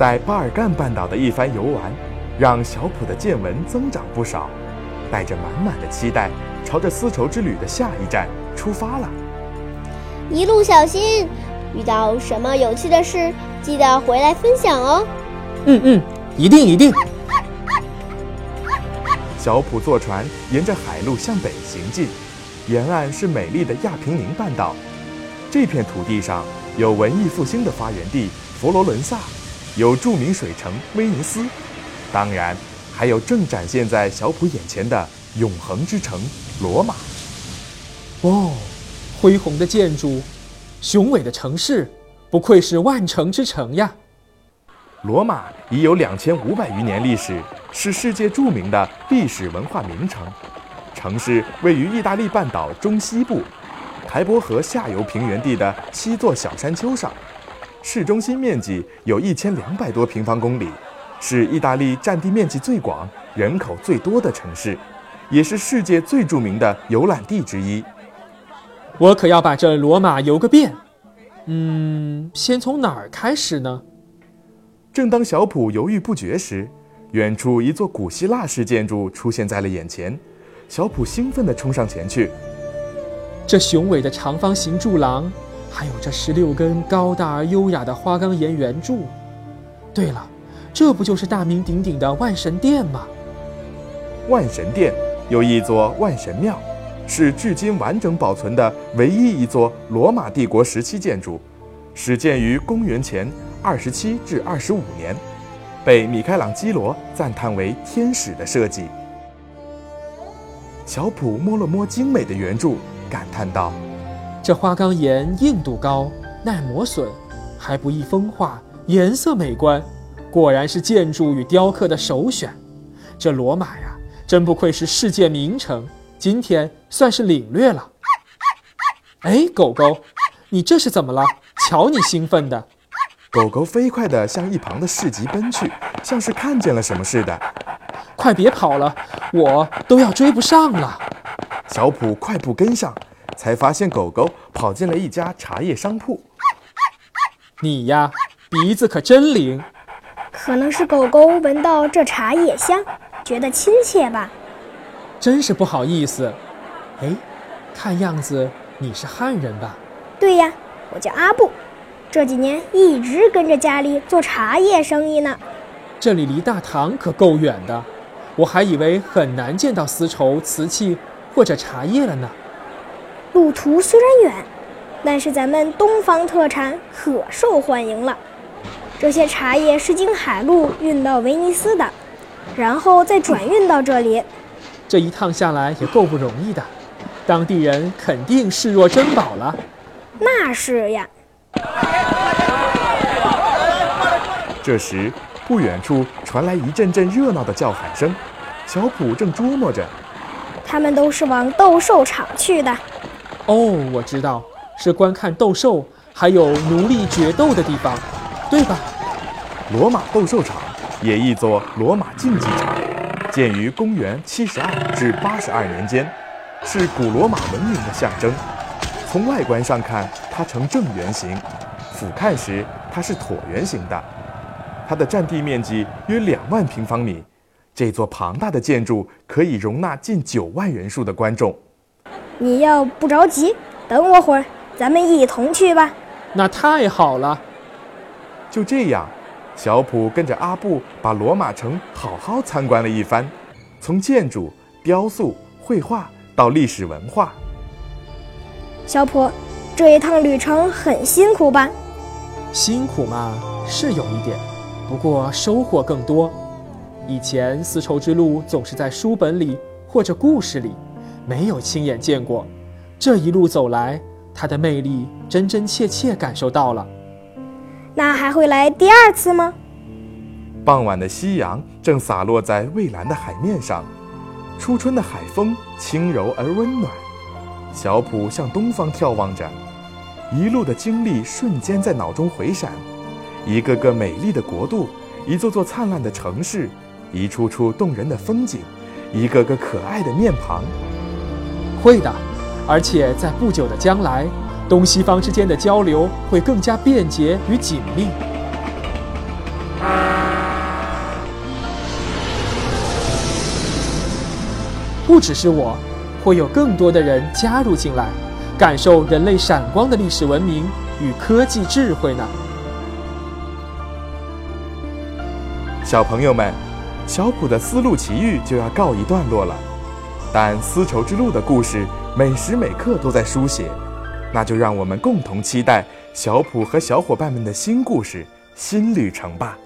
在巴尔干半岛的一番游玩，让小普的见闻增长不少，带着满满的期待，朝着丝绸之旅的下一站出发了。一路小心，遇到什么有趣的事，记得回来分享哦。嗯嗯，一定一定。小普坐船沿着海路向北行进，沿岸是美丽的亚平宁半岛。这片土地上有文艺复兴的发源地佛罗伦萨，有著名水城威尼斯，当然还有正展现在小普眼前的永恒之城罗马。哦，恢宏的建筑，雄伟的城市，不愧是万城之城呀！罗马已有两千五百余年历史，是世界著名的历史文化名城。城市位于意大利半岛中西部，台伯河下游平原地的七座小山丘上。市中心面积有一千两百多平方公里，是意大利占地面积最广、人口最多的城市，也是世界最著名的游览地之一。我可要把这罗马游个遍。嗯，先从哪儿开始呢？正当小普犹豫不决时，远处一座古希腊式建筑出现在了眼前。小普兴奋地冲上前去。这雄伟的长方形柱廊，还有这十六根高大而优雅的花岗岩圆柱。对了，这不就是大名鼎鼎的万神殿吗？万神殿有一座万神庙，是至今完整保存的唯一一座罗马帝国时期建筑，始建于公元前。二十七至二十五年，被米开朗基罗赞叹为天使的设计。小普摸了摸精美的圆柱，感叹道：“这花岗岩硬度高，耐磨损，还不易风化，颜色美观，果然是建筑与雕刻的首选。这罗马呀，真不愧是世界名城，今天算是领略了。”哎，狗狗，你这是怎么了？瞧你兴奋的！狗狗飞快地向一旁的市集奔去，像是看见了什么似的。快别跑了，我都要追不上了。小普快步跟上，才发现狗狗跑进了一家茶叶商铺。你呀，鼻子可真灵。可能是狗狗闻到这茶叶香，觉得亲切吧。真是不好意思。哎，看样子你是汉人吧？对呀，我叫阿布。这几年一直跟着家里做茶叶生意呢。这里离大唐可够远的，我还以为很难见到丝绸、瓷器或者茶叶了呢。路途虽然远，但是咱们东方特产可受欢迎了。这些茶叶是经海路运到威尼斯的，然后再转运到这里。这一趟下来也够不容易的，当地人肯定视若珍宝了。那是呀。这时，不远处传来一阵阵热闹的叫喊声。小普正琢磨着，他们都是往斗兽场去的。哦，我知道，是观看斗兽，还有奴隶决斗的地方，对吧？罗马斗兽场也译作罗马竞技场，建于公元七十二至八十二年间，是古罗马文明的象征。从外观上看，它呈正圆形；俯瞰时，它是椭圆形的。它的占地面积约两万平方米，这座庞大的建筑可以容纳近九万人数的观众。你要不着急，等我会儿，咱们一同去吧。那太好了。就这样，小普跟着阿布把罗马城好好参观了一番，从建筑、雕塑、绘画到历史文化。小普，这一趟旅程很辛苦吧？辛苦嘛，是有一点。不过收获更多。以前丝绸之路总是在书本里或者故事里，没有亲眼见过。这一路走来，他的魅力真真切切感受到了。那还会来第二次吗？傍晚的夕阳正洒落在蔚蓝的海面上，初春的海风轻柔而温暖。小普向东方眺望着，一路的经历瞬间在脑中回闪。一个个美丽的国度，一座座灿烂的城市，一处处动人的风景，一个个可爱的面庞。会的而且在不久的将来东西方之间的交流会更加便捷与紧密。不只是我会有更多的人加入进来感受人类闪光的历史文明与科技智慧呢。小朋友们小普的丝路奇遇就要告一段落了。但丝绸之路的故事每时每刻都在书写，那就让我们共同期待小普和小伙伴们的新故事、新旅程吧。